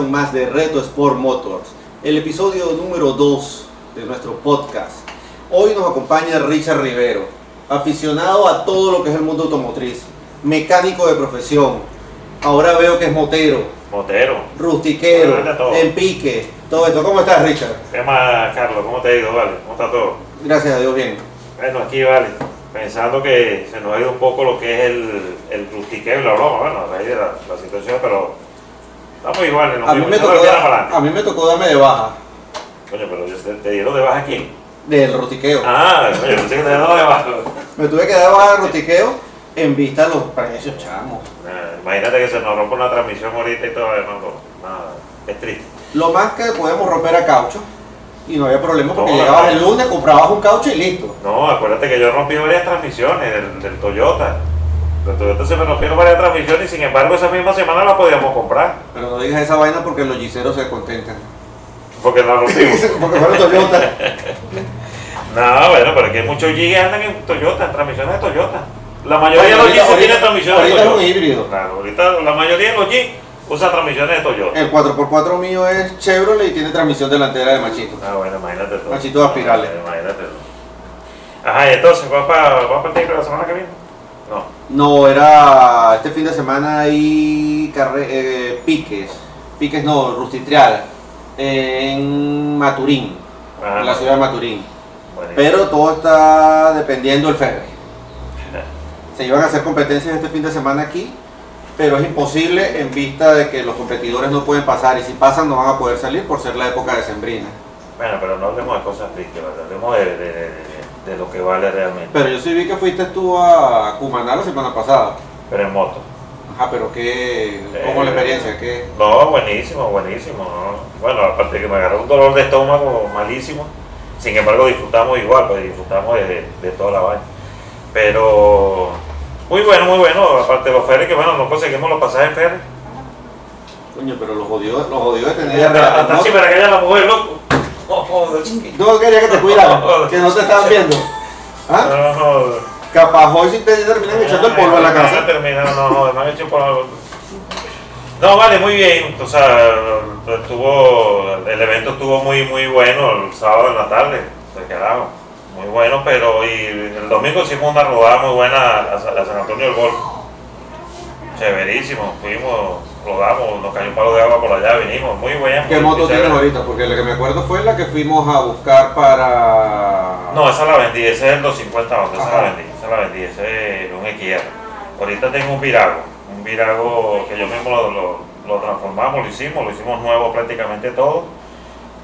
Más de Reto Sport Motors, el episodio número 2 de nuestro podcast. Hoy nos acompaña Richard Rivero, aficionado a todo lo que es el mundo automotriz, mecánico de profesión. Ahora veo que es motero, Motero. rustiquero, todo. empique, todo esto. ¿Cómo estás, Richard? ¿Qué más, Carlos? ¿Cómo te ha ido, vale? ¿Cómo está todo? Gracias a Dios, bien. Bueno, aquí, vale. Pensando que se nos ha ido un poco lo que es el, el rustiqueo y la broma, bueno, a raíz de la, la situación, pero estamos iguales. A mí, me tocó, a mí me tocó darme de baja Coño, pero yo te, te dieron de baja aquí. del rustiqueo. Ah, coño, pensé que te dieron de baja. Me tuve que dar de baja del rustiqueo en vista de los precios, chamo. Eh, imagínate que se nos rompe una transmisión ahorita y todo, no, no, nada, es triste. Lo más que podemos romper a caucho y no había problema porque No, llegabas no. el lunes, comprabas un caucho y listo. No, acuérdate que yo rompí varias transmisiones del, del Toyota. Del Toyota se me rompieron varias transmisiones y sin embargo esa misma semana la podíamos comprar. Pero no digas esa vaina porque los giseros se contentan. Porque la rompimos. porque fueron Toyota. no, bueno, pero que muchos G andan en Toyota, en transmisiones de Toyota. La mayoría de los se tienen transmisiones de ahorita es un Toyota. híbrido. Claro, ahorita la mayoría de los G usa transmisiones de Toyota. El 4x4 mío es Chevrolet y tiene transmisión delantera de machito. Ah, bueno, imagínate tú. Machito aspirales. Ah, Imagínate tú. Ajá, y entonces, ¿vas para, vas para el tigre la semana que viene? No. No, era este fin de semana hay carre- eh, piques. Piques no, rustitrial. En Maturín, Ah, en la ciudad de Maturín. Pero todo está dependiendo del ferry. Se iban a hacer competencias este fin de semana aquí, pero es imposible en vista de que los competidores no pueden pasar y si pasan no van a poder salir por ser la época de sembrina. Bueno, pero no hablemos de cosas tristes, hablemos de, de- de- de- lo que vale realmente. Pero yo sí vi que fuiste tú a Cumaná la semana pasada. Pero en moto. Ajá, pero qué, ¿cómo la Eh, experiencia? ¿Qué? No, buenísimo, buenísimo. ¿no? Bueno, aparte de que me agarró un dolor de estómago malísimo, sin embargo disfrutamos igual, pues disfrutamos de, de toda la vaina. Pero muy bueno, muy bueno, aparte de los ferries, que bueno, no conseguimos los pasajes ferry. Coño, pero los jodidos, los jodidos de tener Hasta, hasta para que haya la mujer, loco. No quería que te cuidaran, que no te estaban viendo. ¿Ah? No. Capaz hoy sí te terminan echando el polvo en la casa. Termina, no, no, hecho polvo. No, vale, muy bien. O sea, estuvo, el evento estuvo muy, muy bueno el sábado en la tarde. Se quedaron muy bueno, pero y el domingo hicimos una rodada muy buena a, a San Antonio del Golfo. Chéverísimo, fuimos, rodamos, nos cayó un palo de agua por allá, vinimos, muy bien. ¿Qué muy moto tienes ahorita? Porque la que me acuerdo fue la que fuimos a buscar para... No, esa la vendí, ese es el 250 Honda, esa la vendí, esa la vendí, ese es un XR. Ahorita tengo un Virago, un Virago que yo mismo lo, lo- lo transformamos, lo hicimos, lo hicimos nuevo prácticamente todo.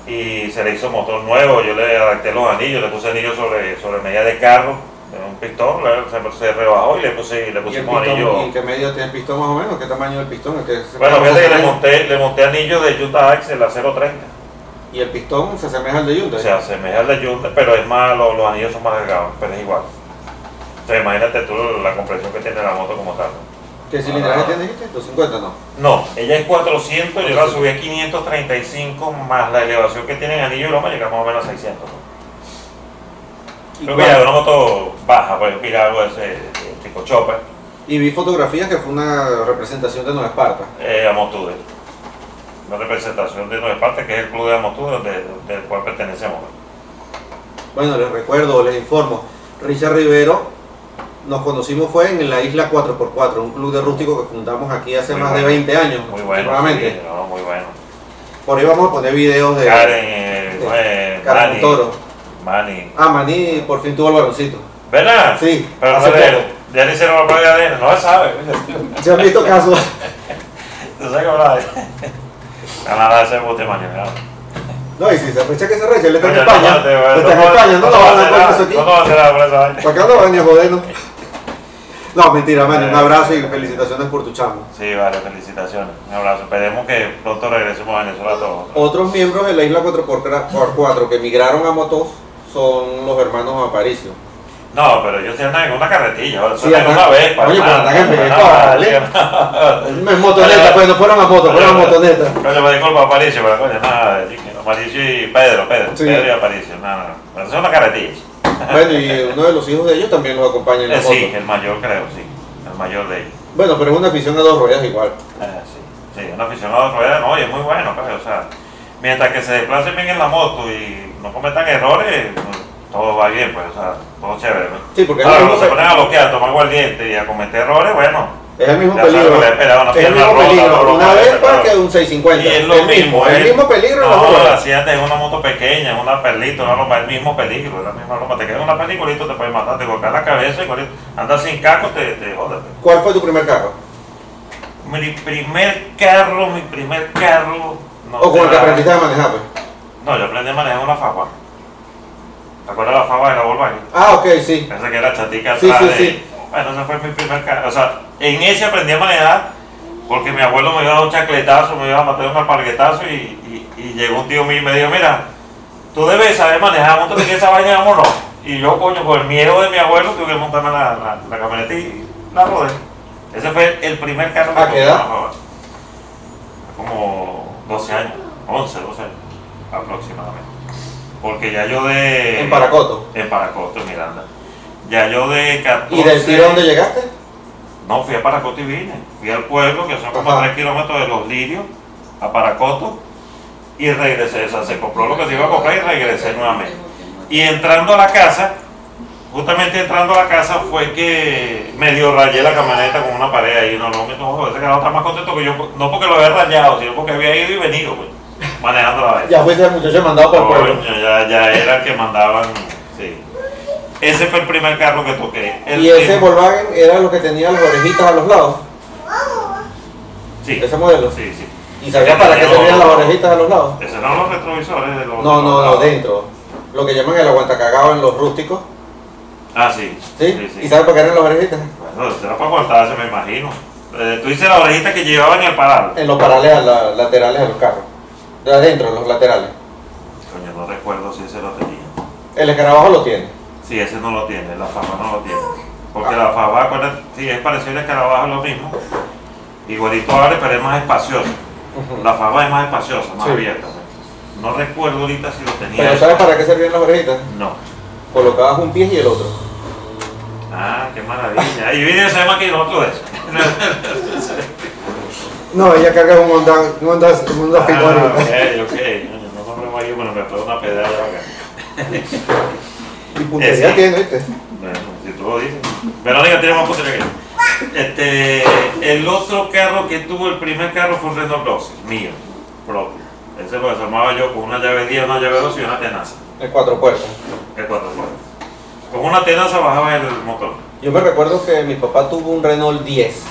Y se le hizo motor nuevo, yo le adapté los anillos, le puse anillos sobre, sobre medida de carro, un pistón, se, se rebajó y le, puse, le ¿Y, el pusimos pistón, anillos. ¿Y qué medio tiene el pistón más o menos? ¿Qué tamaño del pistón? ¿El se Bueno, fíjate que le monté, le monté anillos de Utah Axel a 030. Y el pistón se asemeja al de Hyundai. O sea, asemeja al de Hyundai, pero es más, los, los anillos son más delgados, pero es igual. Entonces imagínate tú la compresión que tiene la moto como tal. ¿Qué cilindraje tiene dijiste? 250 no. No, ella es 400, yo la subí a 535 más la elevación que tiene en anillo y loma, llega más o menos a 600. ¿no? ¿Y, Pero mira, una moto baja, pues mira algo ese eh, tipo chopper, y vi fotografías que fue una representación de Nueva Esparta. eh, Amotude. Una representación de Nueva Parte, que es el club de Amotude donde- del cual pertenecemos. Bueno, les recuerdo, les informo. Richard Rivero, nos conocimos fue en la isla 4x4, un club de rústico que fundamos aquí hace Muy más bueno. de 20 años. Muy bueno. sí, no, muy bueno. Por ahí vamos a poner videos de Karen, eh, eh, Karen Toro. Manny. Ah, Maní por fin tuvo el baloncito. ¿Verdad? Sí, Pero no le- ya le hicieron la prueba de ADN, no se sabe. Se han visto casos. ¿Tú sabes qué hablar? A nada ese bote mañana. No, y si se recha que se recha, él está en España. no, está en no, España, no no lo van a dar eso aquí. No va a hacer nada por esa vaina. ¿Para qué no van a jodernos? No, mentira, man. Un abrazo y felicitaciones por tu chamo. Sí, vale, felicitaciones. Un abrazo. Esperemos que pronto regresemos a Venezuela todos. Otros miembros de la isla 4x4 que emigraron a motos son los hermanos Aparicio. No, pero ellos tienen en una carretilla. Eso Sí, una vez. para Oye, pero andan en ¿vale? En motoneta, pues no fueron a moto, fueron a motoneta. Coño, me disculpa Aparicio, pero coño, nada. Aparicio y Pedro, Pedro, Sí. Pedro y Aparicio, nada. Pero eso es una carretilla. Bueno, y uno de los hijos de ellos también los acompaña en la Eh, moto. sí, el mayor creo, sí. El mayor de ellos. Bueno, pero es una afición a dos ruedas igual. Eh, sí. Sí, un aficionado de ruedas, no, y es muy bueno, pues, o sea, mientras que se desplacen bien en la moto y no cometan errores, pues, todo va bien, pues, o sea, todo chévere. pues. Sí, porque es Ahora, el cuando se ponen a bloquear, a tomar guardiente y a cometer errores, bueno, es el mismo peligro. espera, una Es el mismo peligro. una Vespa pero- que un 650. y es lo el mismo, El ¿eh? mismo peligro en la No, así antes es una moto pequeña, es una perlita, una loma, el mismo peligro, es la misma loma. Te queda una peliculito, te puede matar, te golpea la cabeza, igualito. Andas sin casco, te, te jodas. ¿Cuál fue tu primer carro? Mi primer carro, mi primer carro. No, o con el que aprendiste a manejar, pues. No, yo aprendí a manejar una Fagua. ¿Te acuerdas de la Fagua de la Volkswagen? Ah, ok, sí. Pensé que era chatica Sí, atrás sí, de- sí. Bueno, ese fue mi primer carro. O sea, en ese aprendí a manejar porque mi abuelo me iba a dar un chacletazo, me iba a matar un alparguetazo y, y, y llegó un tío mío y me dijo, mira, tú debes saber manejar, montate en esa vaina, vámonos. Y yo, coño, por el miedo de mi abuelo, tuve que montarme la, la, la camioneta y la rodé. Ese fue el primer carro que ¿A qué edad? Como 12 años, 11, 12 años aproximadamente. Porque ya yo de... En Paracoto. En Paracoto, en Miranda. Ya yo de 14... ¿Y del tiro dónde llegaste? No, fui a Paracoto y vine. Fui al pueblo, que son como Ajá. 3 kilómetros de Los Lirios, a Paracoto, y regresé. O sea, se compró lo que se iba a comprar y regresé nuevamente. Y entrando a la casa, justamente entrando a la casa fue que medio rayé la camioneta con una pared ahí. No, no, no, ese carro está más contento que yo, no porque lo había rayado, sino porque había ido y venido, pues, manejando la vaina. Ya fuiste el muchacho mandado por el pueblo. Coño, ya, ya era el que mandaban, sí. Ese fue el primer carro que toqué. El Y ese Volkswagen era lo que tenía las orejitas a los lados. Sí, Ese modelo. sí, sí. ¿Y sabías para qué Tenía servían las orejitas a los lados? Esos eran los retrovisores de los. No, no, los no, dentro. Lo que llaman el aguantacagado en los rústicos. Ah, sí. ¿Sí? ¿Y sabes para qué eran las orejitas? Bueno, será para aguantarse, me imagino. Eh, tú dices la orejita que llevaban en el paral. En los paralelos, la- laterales de los carros. De adentro, los laterales. Coño, no recuerdo si ese lo tenía. El escarabajo lo tiene. Sí, ese no lo tiene, la Faba no lo tiene. Porque la Faba, acuérdate, sí, es parecido al escarabajo, es lo mismo. Igualito ahora, pero es más espacioso. La Faba es más espaciosa, más Sí. abierta. No recuerdo ahorita si lo tenía. Pero ¿sabes para qué servían las orejitas? No. Colocabas un pie y el otro. Ah, qué maravilla. Y viene se llama que nosotros eso. No, ella carga un Honda, un Honda, un Honda Fit Ah, ok, ok. No compremos ahí, bueno, me pegó una pedalla acá. Y puntería tiene, ¿viste? Bueno, si tú lo dices. Verónica tiene más puntería que yo. Este, el otro carro que tuvo, el primer carro fue un Renault Loxis, mío, propio. Ese lo desarmaba yo con una llave 10, una llave 2 y una tenaza, El cuatro puertas. el cuatro puertas. Con una tenaza bajaba el motor. Yo me recuerdo que mi papá tuvo un Renault 10.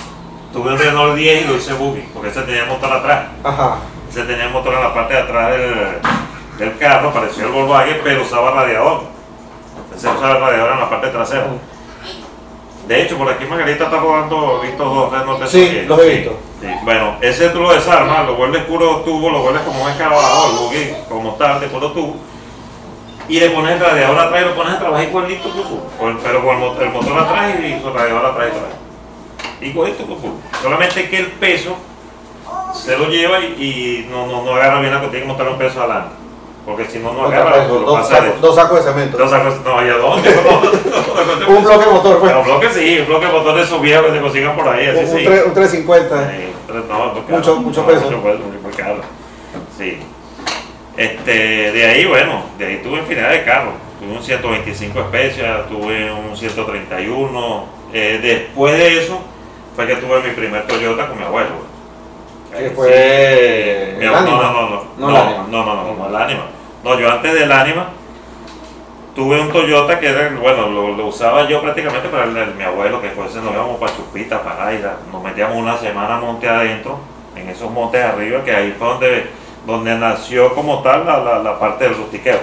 Tuve un Renault 10 y lo hice buggy, porque ese tenía el motor atrás. Ajá. Ese tenía el motor en la parte de atrás del, del carro, parecía el Volkswagen, pero usaba radiador. Ese usaba el radiador en la parte trasera. De hecho, por aquí Margarita está rodando, he visto dos de Sí, los he visto. sí. Bueno, ese tú lo desarmas, lo vuelves puro tubo, lo vuelves como un escarabajo, el buggy como tal, de puro tubo. Y le pones el radiador atrás y lo pones a trabajar igualito. Con- Pero con el, mo- el motor atrás y su radiador atrás y atrás. Igualito tú. Solamente que el peso se lo lleva y, y no, no, no agarra bien la que tiene que montar un peso adelante. Porque si no, no agarra, dos, de- sacos, dos sacos de cemento. Dos sacos, no, ¿y a dónde? Un bloque motor, pues. Un bloque sí, un bloque de motor de esos viejos que se consigan por ahí, así Un, un sí. tre- un 350. Eh, tres- no, caro. Mucho- mucho No, peso. Mucho peso, muy caro. Sí. Este, de ahí, bueno, de ahí tuve infinidad de carros. Tuve un 125 especias, tuve un 131. Eh, después de eso, fue que tuve mi primer Toyota con mi abuelo. Que Eh, fue mi el abuelo- Anima. no, no, no, No no, el no, Anima. no, no, no, no, el Anima. No, yo antes del Anima tuve un Toyota que era, bueno, lo, usaba yo prácticamente para el de mi abuelo, que después nos íbamos para Chupita, para Aira, nos metíamos una semana monte adentro, en esos montes arriba, que ahí fue donde, donde nació como tal la, la, la parte del rustiqueo.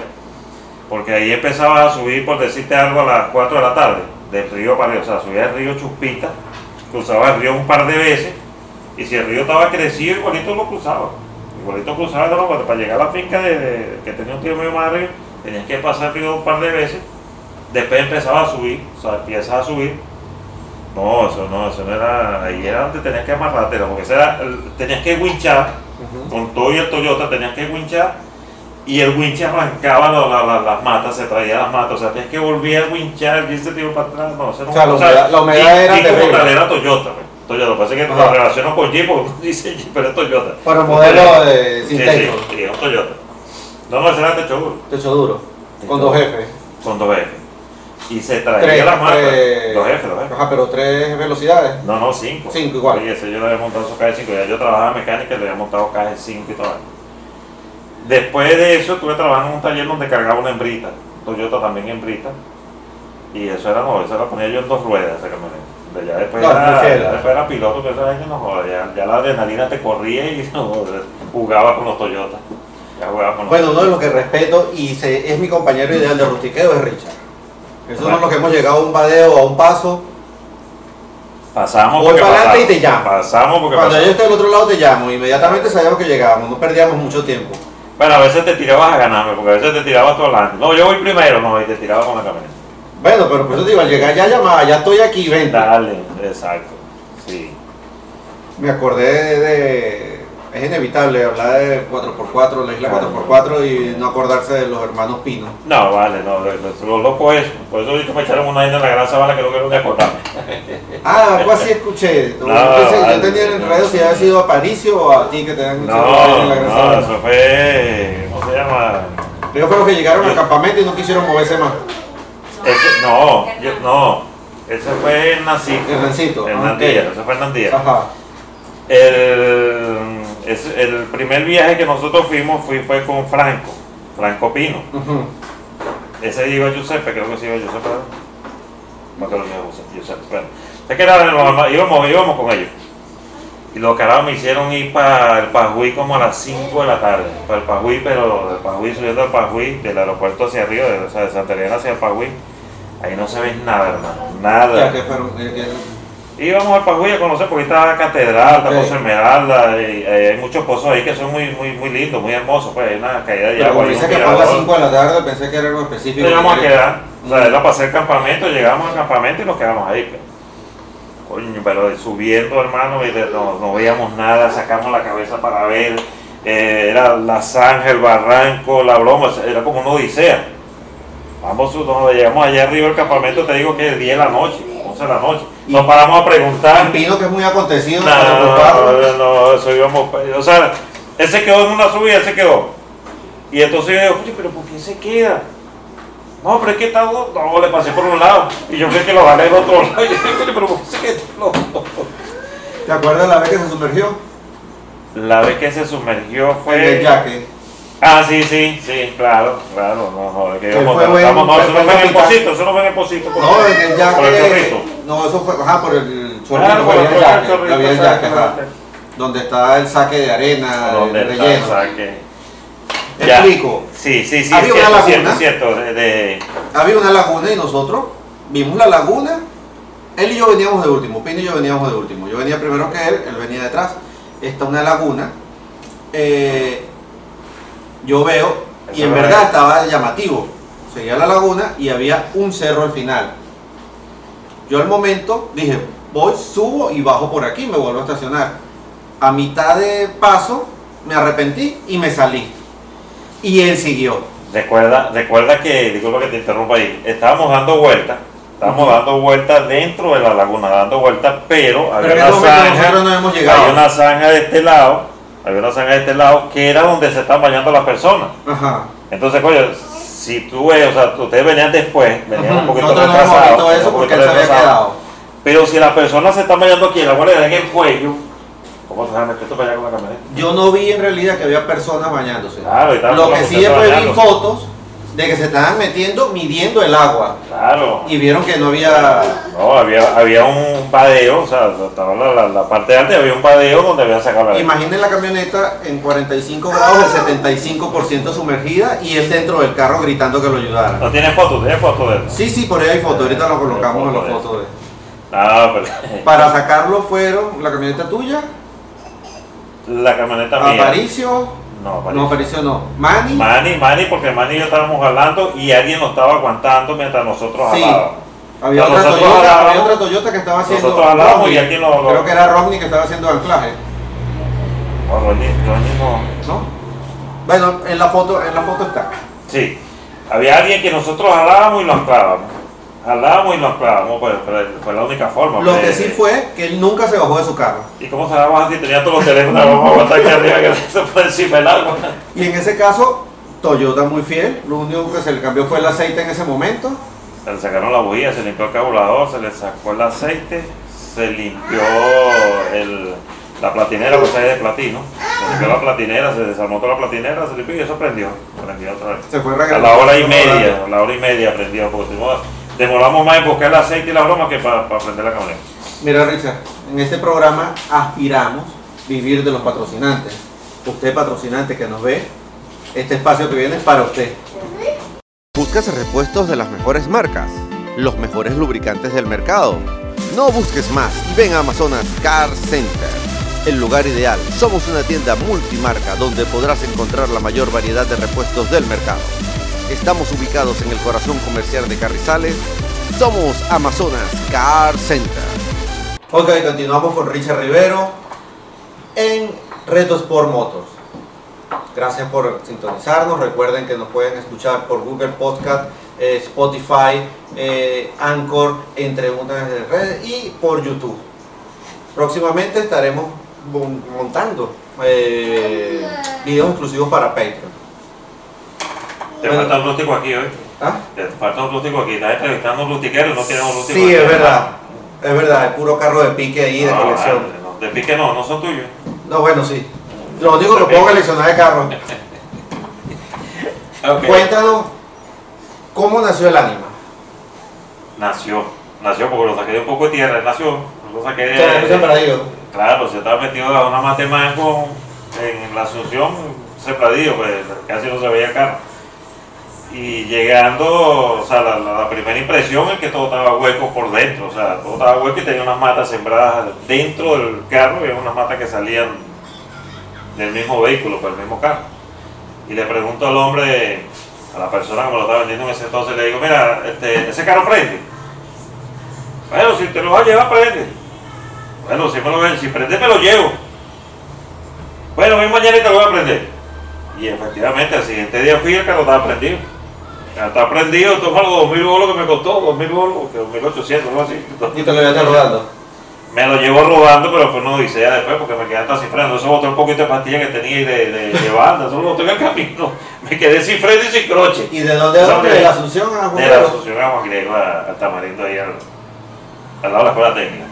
Porque ahí empezaba a subir, por decirte algo, a las 4 de la tarde, del río para o sea, subía el río Chupita, cruzaba el río un par de veces, y si el río estaba crecido, igualito lo cruzaba. Igualito cruzaba para llegar a la finca de, de- que tenía un tío mío más arriba, tenías que pasar río un par de veces. Después empezaba a subir, o sea, empiezas a subir. No, eso no, eso no era. Ahí era donde tenías que amarrarte, porque era, tenías que winchar, con todo y el Toyota tenías que winchar, y el winch arrancaba la- la- la- las matas, se traía las matas, o sea, tenías que volver a winchar, y ese tío para atrás, no, no O sea, la o humedad- la humedad y- era y como tal era Toyota, pues. Toyota. Lo que pasa es que relaciono con Jeep porque uno dice Jeep, pero es Toyota. Pero modelo de Sí, sin sí, es un Toyota. No, no, ese era techo duro, techo duro, con dos jefes. con dos F. Y se traía Tres, la marca. tres- Dos F, dos. Ajá, pero tres velocidades. No, no, cinco. Cinco igual. Sí, ese yo le había montado su KG5. Ya yo trabajaba en mecánica y le había montado KG5 y todo. Después de eso, estuve trabajando en un taller donde cargaba una hembrita. Toyota también hembrita. Y eso era no, eso la ponía yo en dos ruedas esa camioneta. Ya después, No, era, muy fiel, ya después era piloto, que esa gente no joda. Ya, ya la adrenalina te corría y no, jugaba con los Toyotas. Ya jugaba con los Bueno, uno de los que respeto y se- es mi compañero ideal de rustiqueo es Richard. Es uno de los que hemos llegado a un vadeo, a un paso. Pasamos Voy porque para adelante y te llamo. Pasamos porque Cuando yo esté del otro lado te llamo, inmediatamente sabíamos que llegábamos, no perdíamos mucho tiempo. Bueno, a veces te tirabas a ganarme, porque a veces te tirabas tú adelante. No, yo voy primero, no, y te tirabas con la camioneta. Bueno, pero por eso te digo, al llegar ya llamaba, ya estoy aquí, vente. Dale, exacto. Sí. Me acordé de... Es inevitable hablar de 4x4, la isla 4x4 y no acordarse de los hermanos Pino. No, vale, no, lo, lo loco es. Por eso dicho me echaron una isla en la gran sabana que no quiero ni acordarme. Ah, algo así escuché. No, yo, pensé- yo vale, tenía en no. redes si había sido a Paricio o a ti que te han No, en la gran no, sabana. eso fue. ¿Cómo se llama? Ellos fueron los que llegaron al campamento y no quisieron moverse más. Ese, no, yo, no. Ese fue en Nací. El Rencito. En ah, Nandía, ok. ese fue en Nandía. Ajá. El, es- el primer viaje que nosotros fuimos fue, fue con Franco, Franco Pino. Ese iba Giuseppe, creo que sí iba Giuseppe. No creo que iba Giuseppe, Giuseppe. Bueno, sé que era, íbamos, íbamos con ellos. Y los carajos me hicieron ir para el Pajuí como a las 5 de la tarde. Para el Pajuí, pero del Pajuí, subiendo al Pajuí, del aeropuerto hacia arriba, de, o sea, de Santa Elena hacia el Pajuí. Ahí no se ve nada, hermano. Nada. Ya que fueron. que- Íbamos al Pajuí a conocer porque está la catedral, está Ok. Pozo Esmeralda, y, eh, hay muchos pozos ahí que son muy, muy, muy lindos, muy hermosos, pues hay una caída de Pero agua. un que fue a las mirador. 5 de la tarde, pensé que era algo específico. Íbamos a que- quedar, o sea, era para hacer campamento, llegamos al campamento y nos quedamos ahí. pues. Coño, pero subiendo, hermano, y de- no, no veíamos nada, sacamos la cabeza para ver, eh, era la zanja, el barranco, la broma, era como una odisea. Vamos, cuando llegamos allá arriba del campamento, te digo que es 10 de la noche, 11 de la noche. Nos paramos a preguntar. Pino, que es muy acontecido. No, no, no, eso íbamos, o sea, él se quedó en una subida, él se quedó. Y entonces yo digo, oye, pero ¿por qué se queda? No, pero es que está, no, le pasé por un lado. Y yo creo que lo jalé del otro lado. Y yo "Oye, pero ¿por qué se quedó? ¿Te acuerdas la vez que se sumergió? La vez que se sumergió fue... el yaque. Ah, sí, sí, sí, claro, claro, no, joder, que Que íbamos, fue estamos- no, eso no fue en el pocito, eso no fue en el pocito. por- No, en el por el chorrito. No, eso fue. Ajá, por el chorrito. Claro, por el el yaque. chorrito, Había el yaque, ajá. Donde está el saque de arena, ¿Dónde el está? relleno. O sea, que- Te Ya. explico. Sí, sí, sí, Había una cierto, cierto, laguna. cierto, de- de, Había una laguna y nosotros vimos la laguna. Él y yo veníamos de último, Pino y yo veníamos de último. Yo venía primero que él, él venía detrás. Está una laguna. Eh, yo veo, y en verdad es. estaba llamativo. Seguía la laguna y había un cerro al final. Yo al momento dije, voy, subo y bajo por aquí, me vuelvo a estacionar. A mitad de paso me arrepentí y me salí. Y él siguió. Recuerda, recuerda que, disculpa que te interrumpa ahí, estábamos dando vueltas, estábamos dando vueltas dentro de la laguna, dando vueltas, pero había Pero ese una zanja, no hemos había una zanja de este lado, había una zanja de este lado, que era donde se están bañando las personas. Ajá. Entonces, coño, si tú ves, o sea, ustedes venían después, venían un poquito Nosotros retrasados, eso porque él se había quedado. Pero si las personas se están bañando aquí, le da en el cuello, ¿cómo se llama? Esto para allá con la camioneta. Yo no vi en realidad que había personas bañándose. Claro, y estaban Lo que sí después vi fotos de que se estaban metiendo, midiendo el agua. Claro. Y vieron que no había. No, había, había un vadeo, o sea, estaba la, la, la parte alta y había un vadeo donde habían sacado la Imaginen la camioneta en 45 grados, el 75% sumergida y él dentro del carro gritando que lo ayudara. ¿No tiene fotos? ¿Tiene fotos de eso? Sí, sí, por ahí hay fotos. Ahorita lo colocamos en la Foto de de. No, pero Para sacarlo fueron la camioneta tuya, la camioneta mía. Aparicio. No, No, Aparicio no. Manny. Manny, Manny, porque Manny y yo estábamos jalando y alguien nos estaba aguantando mientras nosotros Sí. Había otra, Toyota, hablábamos- había otra Toyota que estaba haciendo. Nosotros hablábamos Rodney. y aquí lo- lo- Creo que era Rodney que estaba haciendo anclaje, No, Ronnie no. ¿no? Bueno, en la foto, en la foto está. Sí. Había alguien que nosotros jalábamos y lo anclábamos. Jalamos y nos clavamos, pues, pero fue la única forma. Lo pues. que sí fue que él nunca se bajó de su carro. ¿Y cómo se daba así? Tenía todos los teléfonos, vamos a aguantar aquí arriba que se puede encima el agua. Y en ese caso, Toyota muy fiel. Lo único que se le cambió fue el aceite en ese momento. Se le sacaron la bujía, se limpió el carburador, se le sacó el aceite, se limpió el, la platinera, pues ahí de platino. Se limpió la platinera, se desarmó toda la platinera, se limpió y eso prendió. Prendió otra vez. Se fue A la hora y media, a la hora y media prendió, porque demoramos más en buscar el aceite y la broma que para prender la camioneta. Mira, Richard, en este programa aspiramos vivir de los patrocinantes. Usted, patrocinante que nos ve, este espacio que viene es para usted. ¿Buscas repuestos de las mejores marcas? Los mejores lubricantes del mercado. No busques más y ven a Amazonas Car Center. El lugar ideal. Somos una tienda multimarca donde podrás encontrar la mayor variedad de repuestos del mercado. Estamos ubicados en el corazón comercial de Carrizales. Somos Amazonas Car Center. Ok, continuamos con Richard Rivero en Reto Sport Motors. Gracias por sintonizarnos. Recuerden que nos pueden escuchar por Google Podcast, eh, Spotify, eh, Anchor, entre otras redes y por YouTube. Próximamente estaremos mon- montando eh, videos exclusivos para Patreon. Te Bueno. falta un rústico aquí hoy. ¿Ah? Te falta un rústico aquí. Estás entrevistando un rustiquero y no tienes un Sí, aquí. es verdad. Es verdad, es puro carro de pique ahí de No, colección. no, de pique no, no son tuyos. No, bueno, sí. Lo único que puedo coleccionar de carros. Cuéntanos cómo nació el ánima. Nació, nació porque lo saqué de un poco de tierra, nació, lo saqué Sembradío. Claro, se estaba metido a una matemático en la Asunción, Sembradío, pues casi no se veía carro. Y llegando, o sea, la, la- primera impresión es que todo estaba hueco por dentro, o sea, todo estaba hueco y tenía unas matas sembradas dentro del carro, y unas matas que salían del mismo vehículo, por el mismo carro. Y le pregunto al hombre, a la persona que me lo estaba vendiendo en ese entonces, le digo, mira, este, ese carro prende. Bueno, si te lo vas a llevar, prende. Bueno, si, me lo, si prende, me lo llevo. Bueno, ven mañana y te lo voy a prender. Y efectivamente, al siguiente día fui el carro estaba prendido. Está prendido, toma los 2000 bolos que me costó, 2000 bolos, que 2800, algo así. Y te lo a estar rodando. Me lo llevo rodando, pero fue una odisea después porque me quedé hasta sin freno. Eso botó un poquito de pastilla que tenía y de, de, de banda, eso lo boté en el camino. Me quedé sin freno y sin croche. ¿Y de dónde a ¿De la Asunción a De la? Asunción a Juan Griego, a- al Tamarindo ahí al, al lado de la escuela técnica.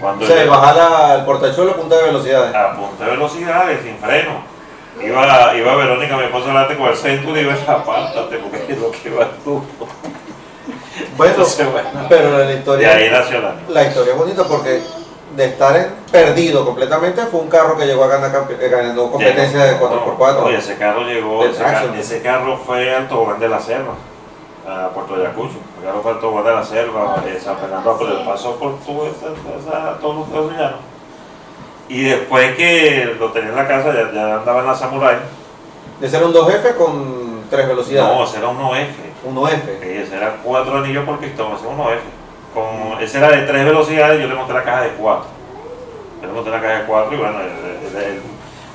Cuando Se yo- baja la, el portachuelo a punta de velocidades. a punta de velocidades, sin freno. Iba, iba Verónica, mi esposa, delante con el centro y digo, apártate porque es lo que va tú. Bueno, Entonces, bueno. pero la De ahí historia, nació la la historia es bonita porque de estar en- perdido completamente fue un carro que llegó a ganar eh, ganando competencia de 4x4. Oye, ese carro llegó, ese, traction. ca- ese carro fue al Tobogán de la Selva, a Puerto Ayacucho. El carro fue al Tobogán de la Selva, eh, San Fernando, pero pasó por todo esa, esa- todos los. Y después que lo tenía en la casa, ya, ya andaba en la Samurai. Ese era un 2F con 3 No, velocidades. ese era un 1F. 1F. Sí, ese era cuatro anillos por pistón, ese es un 1F. Con, ese era de tres velocidades, yo le monté la caja de cuatro. Yo le monté la caja de cuatro y bueno, el- el- el-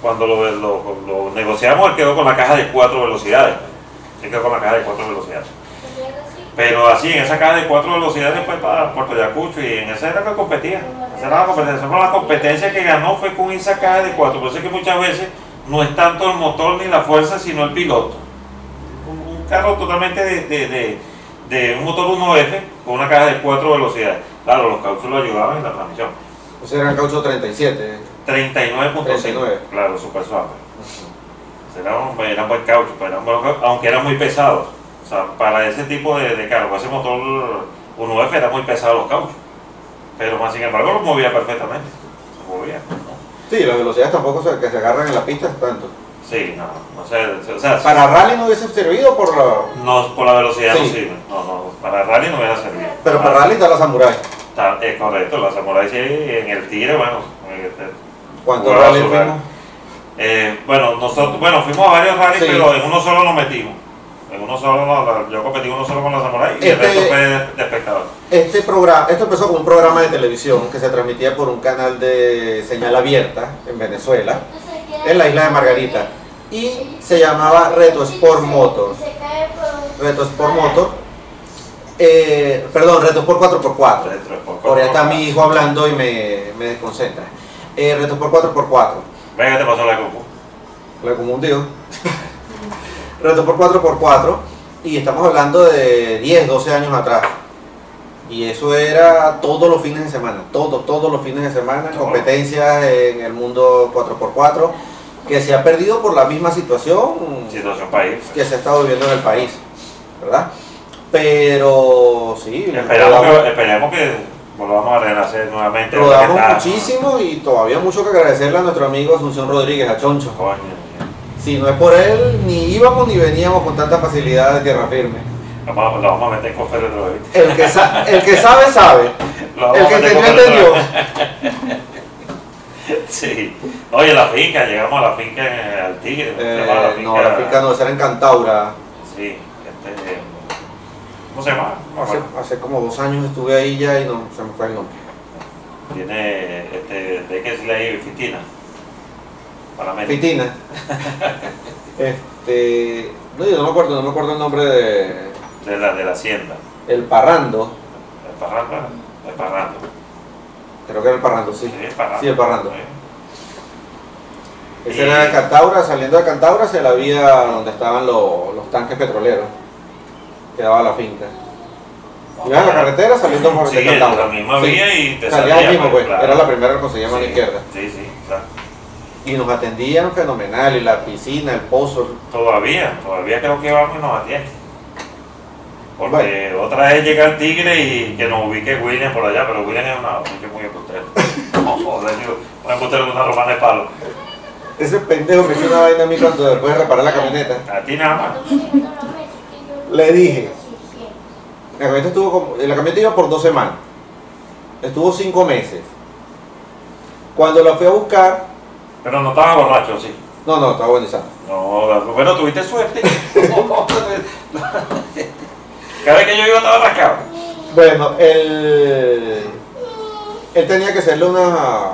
cuando lo, lo- lo negociamos, él quedó con la caja de cuatro velocidades. Él quedó con la caja de cuatro velocidades. Pero así, en esa caja de cuatro velocidades fue para Puerto Ayacucho y en esa era que competía. Esa era la competencia. Pero la competencia que ganó fue con esa caja de cuatro. Por eso es que muchas veces no es tanto el motor ni la fuerza, sino el piloto. Un, un carro totalmente de, de- de- de un motor 1F con una caja de cuatro velocidades. Claro, los cauchos lo ayudaban en la transmisión. Ese era el caucho 37. 39.5. 39. Claro, super suave. Era un, era un buen caucho, pero eran buenos cauchos, aunque eran muy pesados. Sea, para ese tipo de, de carro, ese motor 1F era muy pesado los cauchos. Pero más sin embargo lo movía perfectamente. Movía. ¿no? Sí, las velocidades tampoco se, que se agarran en la pista tanto. Sí, no, no sé. O sea, Para rally no hubiese servido por la... no, por la velocidad no sirve. No, no, para rally no hubiera servido. Pero para rally está la Samurai. está- es correcto, la Samurai sí, en el Tigre, bueno. eh, ¿Cuántos rally fuimos? Eh, bueno, nosotros, bueno, fuimos a varios rallies, Sí. pero en uno solo nos metimos. En uno solo, no, yo competí uno solo con la Samurai y Este- el resto fue de, espectador. Este programa, esto empezó como un programa de televisión que se transmitía por un canal de señal abierta en Venezuela, en la isla de Margarita, y se llamaba Reto Sport Motors. Reto Sport Motor. Eh, perdón, retos por 4x4. Retro Sport Ahora está 4x4. mi hijo hablando y me, me desconcentra. Eh, retos por 4x4. Venga, te pasó la Goku. Lo confundió. Retos por 4x4. Y estamos hablando de 10, 12 años atrás. Y eso era todos los fines de semana. Todos, todos los fines de semana. Competencias en el mundo 4x4. Que se ha perdido por la misma situación Situación país. que se ha estado viviendo en el país. ¿Verdad? Pero sí, Esperamos que, esperemos que volvamos a renacer nuevamente. Porque está- muchísimo y todavía mucho que agradecerle a nuestro amigo Asunción Rodríguez, a Choncho. Coño, Si no es por él, ni íbamos ni veníamos con tanta facilidad de tierra firme. lo vamos, a meter en cofre de ¿viste? El que, sa- el que sabe, sabe. El que entendió, entendió. Sí. Oye, la finca, llegamos a la finca en al Tigre. ¿cómo se llama Eh, no, la finca no, esa era en Cantaura. Sí, este. ¿Cómo se llama? Hace, como dos años estuve ahí ya y no se me fue el nombre. Tiene, este, de que decirle ahí, Fitina. Para. Fitina. Este. No, yo no me acuerdo, no me acuerdo el nombre de. De la, de la hacienda. El Parrando. El Parrando, el Parrando. Creo que era el Parrando, sí. Sí, el Parrando. Sí, el Parrando. Sí. Ese era de Cantaura, saliendo de Cantaura hacia la vía donde estaban los, los tanques petroleros. Que daba la finca. Ibas a la carretera saliendo por Sí, de Cantaura. la misma Sí. vía y te Salía mismo, pues. claro. Era la primera que conseguíamos a la izquierda. Sí, sí. Y nos atendían fenomenal, y la piscina, el pozo. Todavía, todavía creo que vamos y nos atiende. Porque otra vez llega el tigre y que nos ubique William por allá, pero William es una mucho muy embustero. No, joder, un embustero con una romana de palo. Ese pendejo me hizo una vaina a mí cuando después de reparar la camioneta. A ti nada más. Le dije, la camioneta estuvo como- la camioneta iba por dos semanas. Estuvo cinco meses. Cuando la fui a buscar, Pero no estaba borracho, sí. no, no, estaba buenizado. No, bueno, tuviste suerte. Cada vez que yo iba estaba rascado. Bueno, él, él tenía que hacerle una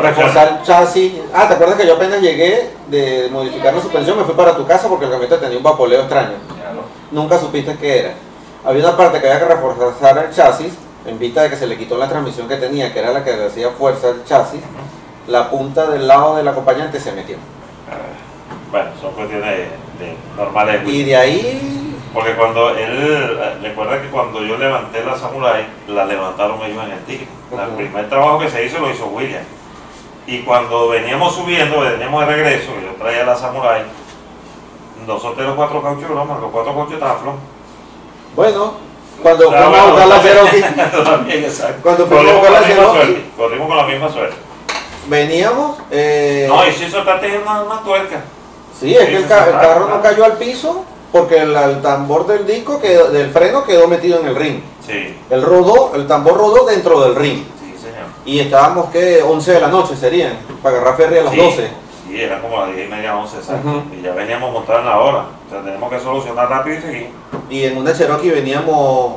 reforzar el chasis. Ah, ¿te acuerdas que yo apenas llegué de modificar la suspensión? Me fui para tu casa porque la camioneta tenía un vapoleo extraño. Claro. Nunca supiste qué era. Había una parte que había que reforzar el chasis en vista de que se le quitó la transmisión que tenía, que era la que le hacía fuerza al chasis. La punta del lado del acompañante se metió. Bueno, son cuestiones de, de normales. Y de ahí, Porque cuando él, recuerda que cuando yo levanté la Samurai, la levantaron ellos en el Tigre. El Ujú. primer trabajo que se hizo lo hizo William. Y cuando veníamos subiendo, veníamos de regreso, yo traía la Samurai, nosotros los cuatro cauchos, broma, los cuatro cauchos bueno, cuando Ah, fuimos a buscar la Cherokee. Cuando fuimos a buscar la Cherokee. Corrimos con la misma suerte. Veníamos. eh, No, y si soltaste una, una tuerca. Sí, es que el, ca- el carro no cayó al piso porque el, el tambor del disco, quedó, del freno quedó metido en el ring. Sí, El rodó, el tambor rodó dentro del ring. sí, señor. Y estábamos, que 11 de la noche serían, para agarrar ferry a las Sí, 12. Sí, era como las 10 y media, 11, exacto. Ujú. Y ya veníamos montados en la hora. O sea, tenemos que solucionar rápido y seguir. Y en una Cherokee veníamos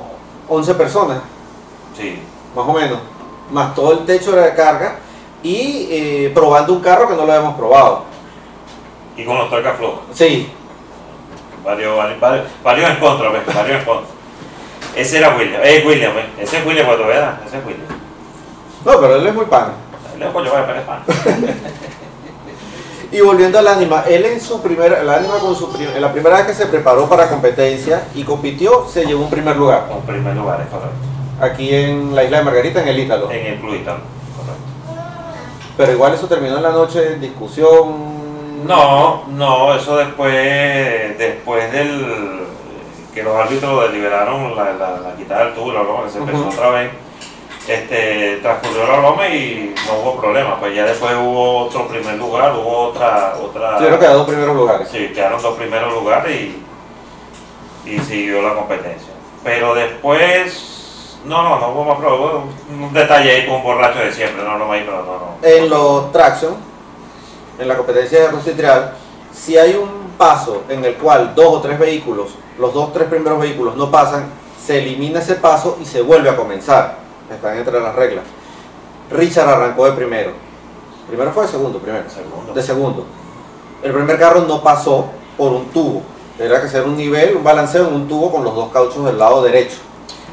11 personas, Sí, más o menos. Más todo el techo era de carga. Y eh, probando un carro que no lo habíamos probado. y con los tuercas flojos. Sí, Varios, varios, varios, en contra, ¿ves? Varios en contra. Ese era William, eh, William, ¿ves? Ese es William Puerto Veda, ese es William. no, pero él es muy pana. Él es vaya, pero es pan. Y volviendo al ánima, él en su primera, el ánima con su en la primera vez que se preparó para competencia y compitió, se llevó un primer lugar. En primer lugar, es correcto. Aquí en la isla de Margarita, en el Ítalo. En el Club Ítalo. Pero igual eso terminó en la noche en discusión. No, no, eso después, después del que los árbitros deliberaron la, la, la quitada del tubo, la broma que se empezó otra vez, este, transcurrió la broma y no hubo problema. Pues ya después hubo otro primer lugar, hubo otra, otra. Tuvieron que dar dos primeros lugares. Sí, quedaron dos primeros lugares y, y siguió la competencia. Pero después, no, no, no hubo más pruebas. Un, detalle ahí con un borracho de siempre, no, no, pero no, no. En los traction, en la competencia de Trial, si hay un paso en el cual dos o tres vehículos, los dos tres primeros vehículos no pasan, se elimina ese paso y se vuelve a comenzar. Están entre las reglas. Richard arrancó de primero. Primero fue de segundo, primero. Segundo. De segundo. El primer carro no pasó por un tubo. Era que hacer un nivel, un balanceo en un tubo con los dos cauchos del lado derecho.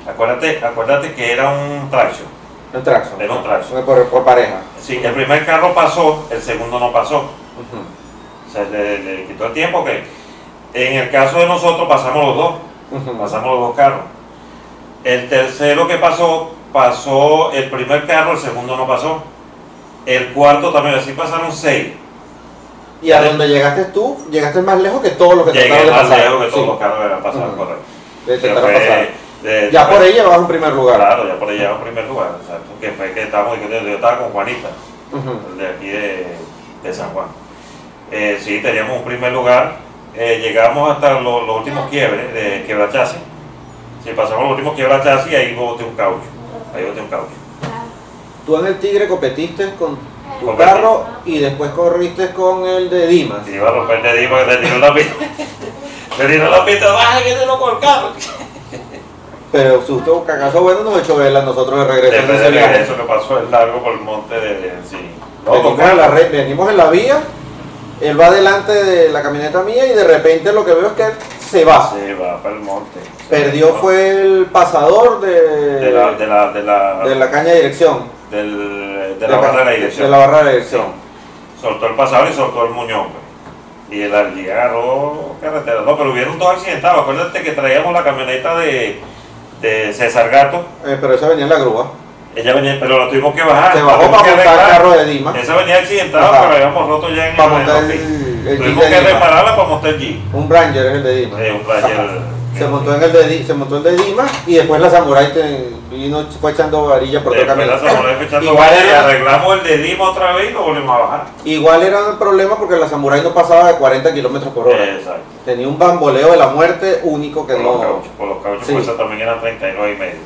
Acuérdate, acuérdate que era un traction. Un traxo. Era un traxo. Por, por pareja. Sí, el primer carro pasó, el segundo no pasó. Ujú. O sea, le, le quitó el tiempo que en el caso de nosotros pasamos los dos, pasamos los dos carros. El tercero que pasó, pasó el primer carro, el segundo no pasó. El cuarto también, así pasaron seis. Y a donde llegaste tú, llegaste más lejos que todos los que Llegué trataron de más pasar. lejos que todos Sí, los carros que habían pasado, correcto. de intentar fue pasar. De- Ya de- por ahí llevabas un primer lugar. Claro, ya por ahí llegaba en primer lugar, exacto. Que fue que estábamos, yo estaba con Juanita. Ujú. de aquí de, de San Juan. Eh, sí, teníamos un primer lugar, eh, llegamos hasta los, los últimos quiebres de quebrachasis. Si pasamos los últimos quebrachasis, ahí boté un caucho. Ahí boté un caucho. Tú en el Tigre competiste con tu Competí. carro y después corriste con el de Dimas. Y iba a romper de Dima que le tiró la pista. le tiró la pista, baja que te loco el carro. Pero susto, cagazo bueno nos echó vela a nosotros de regreso en Después ese de viaje. eso que pasó el largo por el monte de, de- sí. No, venimos, en la re- venimos en la vía, él va delante de la camioneta mía y de repente lo que veo es que él se va. Sí, va para el monte. Perdió fue el pasador de, de la, de la, de la, de la caña de dirección. del- de la barra de la dirección. De la barra de dirección. Soltó el pasador y soltó el muñón. pues. Y el allí agarró carretera. No, pero hubieron dos accidentados. Acuérdate que traíamos la camioneta de, de César Gato. Eh, pero esa venía en la grúa. Ella venía, pero la tuvimos que bajar. Se bajó para montar el carro de Dimas. Esa venía accidentada, Ajá. pero habíamos roto ya en Para el montar en el, el el Tuvimos que repararla para montar el Jeep. Un Ranger es el de Dimas. Eh, un Ranger. Se montó en el de se montó el de Dimas y después la Samurai te- vino fue echando varilla por todo el Después la camino. Samurai fue echando Igual era- arreglamos el de Lima otra vez y lo volvimos a bajar. Igual era un problema porque la Samurai no pasaba de 40 kilómetros por hora. Exacto. Tenía un bamboleo de la muerte único que Por los cauchos, por los cauchos, Sí. pues esa también eran 39 y medio.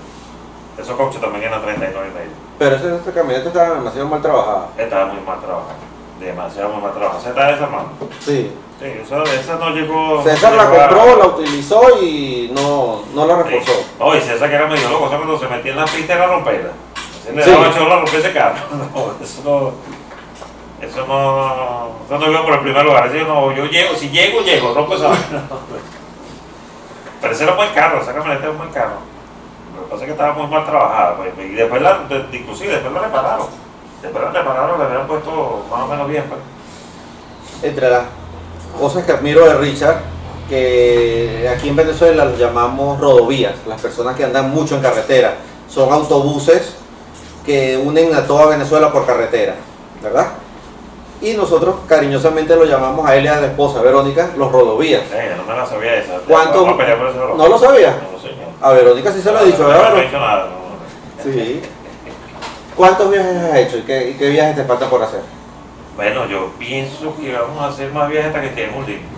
Esos cauchos también eran 39 y medio. Pero esa, esa camioneta estaba demasiado mal trabajada. Estaba muy mal trabajada. Demasiado muy mal trabajada. Se está desarmando. Sí. Sí, esa, esa no llegó. César no la a- compró, la utilizó y no, no la reforzó. Sí. No, y César que era medio loco, o sea, cuando se metía en la pista era romperla. Se le Sí. daba chorro a romper ese carro. No, eso no. Eso no. Eso no iba por el primer lugar. Eso yo no, yo llego, si llego, llego, rompo esa vaina. Pero ese era un buen carro, esa camioneta era un buen carro. Lo que pasa es que estaba muy mal trabajada. pues, y después la, de- inclusive después la repararon. Después la repararon, la habían puesto más o menos bien. Pues. Entre las cosas que admiro de Richard, que aquí en Venezuela los llamamos rodovías, las personas que andan mucho en carretera. Son autobuses que unen a toda Venezuela por carretera, ¿verdad? Y nosotros cariñosamente lo llamamos a él y a la esposa Verónica los rodovías. Eh, no me la sabía esa. ¿Cuánto-. ¿No lo sabía? No lo sé. A Verónica sí se lo he dicho, ¿verdad? no, no he dicho nada. no. Sí. ¿Cuántos viajes has hecho y qué, y qué viajes te faltan por hacer? Bueno, yo pienso que vamos a hacer más viajes hasta que estemos limpios.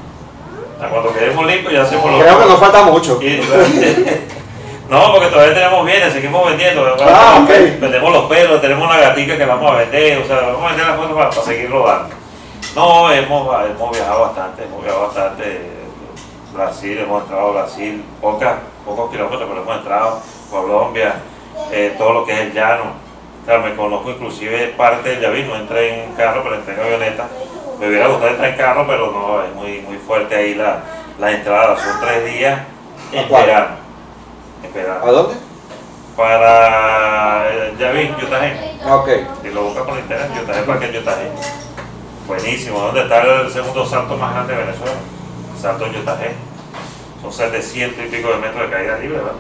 Hasta cuando quedemos limpios ya hacemos los Creo que nos falta mucho. Y- No, porque todavía tenemos bienes, seguimos vendiendo. Ah, ok. Vendemos los perros, tenemos una gatica que vamos a vender, o sea, vamos a vender las cosas para, para seguir rodando. No, hemos, hemos viajado bastante, hemos viajado bastante. Brasil, hemos entrado a Brasil, pocas, pocos kilómetros, pero hemos entrado. Colombia, eh, todo lo que es el llano. O sea, me conozco inclusive parte del Yaví, no entré en carro, pero entré en avioneta. Me hubiera gustado entrar en carro, pero no, es muy, muy fuerte ahí la, la entrada. Son tres días en verano. En. ¿A dónde? Para eh, Yaví, Yutaje. Ah, ok. Si lo buscas por internet, Yutaje, Parque Yutaje. Buenísimo. ¿Dónde está el segundo salto más grande de Venezuela? Salto Yutaje. Son 700 y pico de metros de caída libre, ¿verdad?